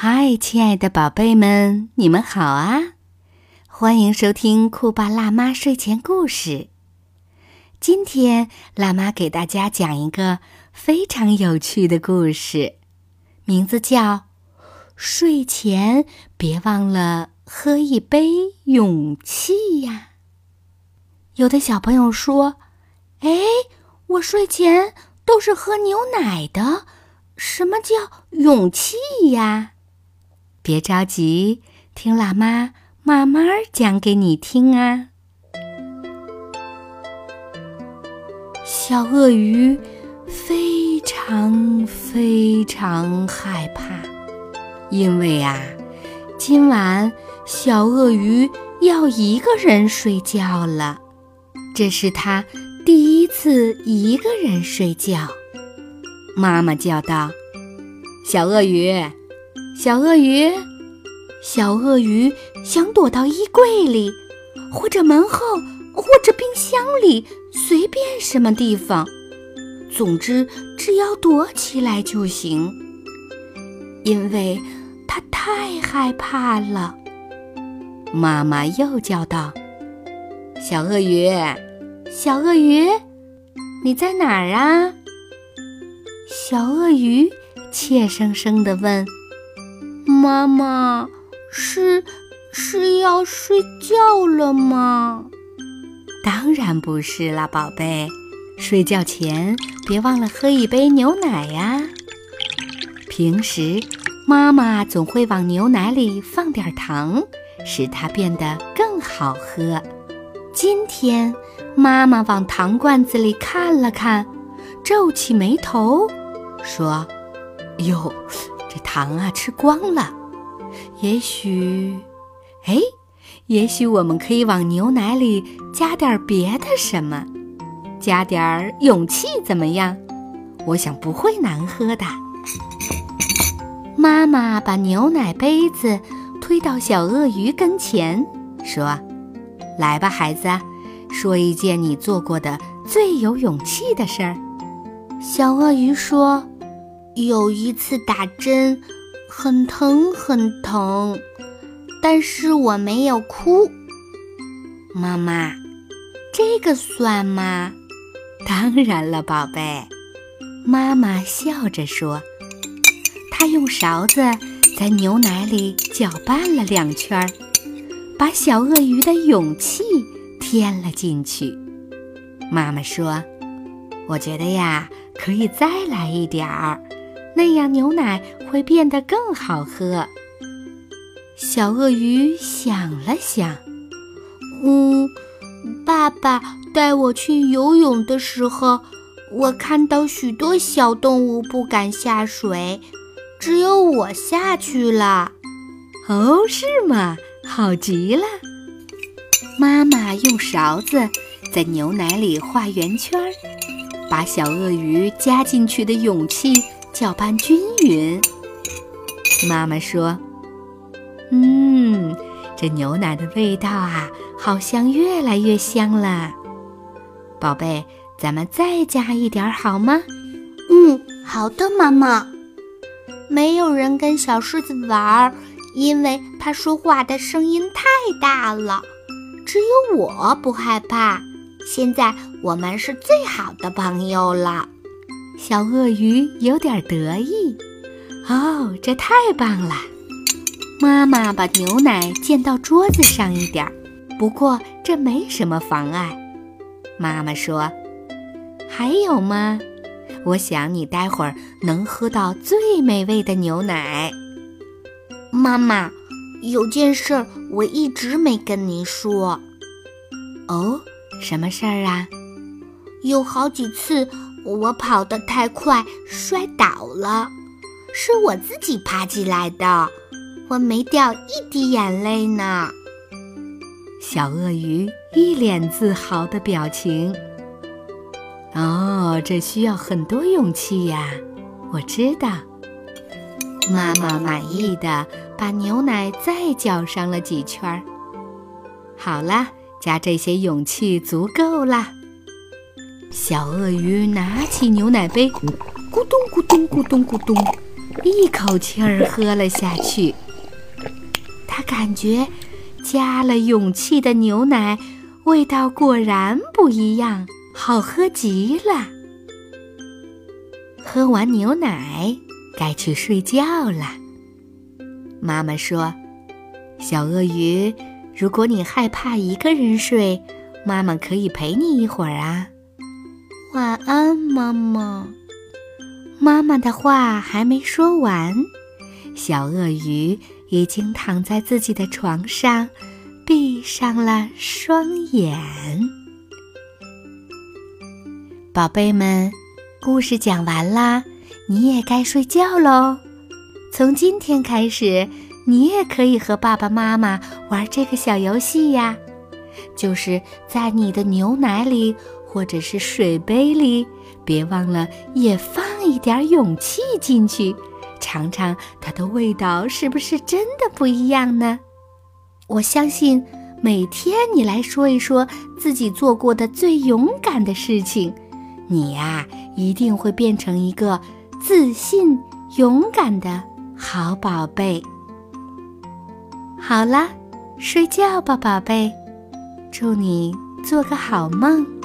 嗨，亲爱的宝贝们，你们好啊！欢迎收听酷爸辣妈睡前故事。今天，辣妈给大家讲一个非常有趣的故事，名字叫《睡前别忘了喝一杯勇气》呀。有的小朋友说：“哎，我睡前都是喝牛奶的，什么叫勇气呀？”别着急，听辣妈慢慢讲给你听啊。小鳄鱼非常非常害怕，因为啊，今晚小鳄鱼要一个人睡觉了，这是他第一次一个人睡觉。妈妈叫道：“小鳄鱼。”小鳄鱼，小鳄鱼想躲到衣柜里，或者门后，或者冰箱里，随便什么地方。总之，只要躲起来就行，因为它太害怕了。妈妈又叫道：“小鳄鱼，小鳄鱼，你在哪儿啊？”小鳄鱼怯生生地问。妈妈，是是要睡觉了吗？当然不是啦，宝贝。睡觉前别忘了喝一杯牛奶呀。平时妈妈总会往牛奶里放点糖，使它变得更好喝。今天妈妈往糖罐子里看了看，皱起眉头，说：“哟。”这糖啊，吃光了。也许，哎，也许我们可以往牛奶里加点别的什么，加点勇气，怎么样？我想不会难喝的。妈妈把牛奶杯子推到小鳄鱼跟前，说：“来吧，孩子，说一件你做过的最有勇气的事儿。”小鳄鱼说。有一次打针，很疼很疼，但是我没有哭。妈妈，这个算吗？当然了，宝贝。妈妈笑着说。她用勺子在牛奶里搅拌了两圈，把小鳄鱼的勇气添了进去。妈妈说：“我觉得呀，可以再来一点儿。”那样牛奶会变得更好喝。小鳄鱼想了想，嗯，爸爸带我去游泳的时候，我看到许多小动物不敢下水，只有我下去了。哦，是吗？好极了。妈妈用勺子在牛奶里画圆圈，把小鳄鱼加进去的勇气。搅拌均匀。妈妈说：“嗯，这牛奶的味道啊，好像越来越香了。宝贝，咱们再加一点好吗？”“嗯，好的，妈妈。”没有人跟小狮子玩，因为它说话的声音太大了。只有我不害怕。现在我们是最好的朋友了。小鳄鱼有点得意，哦，这太棒了！妈妈把牛奶溅到桌子上一点儿，不过这没什么妨碍。妈妈说：“还有吗？我想你待会儿能喝到最美味的牛奶。”妈妈，有件事儿我一直没跟您说。哦，什么事儿啊？有好几次。我跑得太快，摔倒了，是我自己爬起来的，我没掉一滴眼泪呢。小鳄鱼一脸自豪的表情。哦，这需要很多勇气呀，我知道。妈妈满意的把牛奶再搅上了几圈儿。好了，加这些勇气足够了。小鳄鱼拿起牛奶杯，咕咚咕咚咕咚咕咚，一口气儿喝了下去。它感觉加了勇气的牛奶味道果然不一样，好喝极了。喝完牛奶，该去睡觉了。妈妈说：“小鳄鱼，如果你害怕一个人睡，妈妈可以陪你一会儿啊。”晚安，妈妈。妈妈的话还没说完，小鳄鱼已经躺在自己的床上，闭上了双眼。宝贝们，故事讲完啦，你也该睡觉喽。从今天开始，你也可以和爸爸妈妈玩这个小游戏呀，就是在你的牛奶里或者是水杯里，别忘了也放一点勇气进去，尝尝它的味道是不是真的不一样呢？我相信，每天你来说一说自己做过的最勇敢的事情，你呀一定会变成一个自信、勇敢的。好宝贝，好了，睡觉吧，宝贝，祝你做个好梦。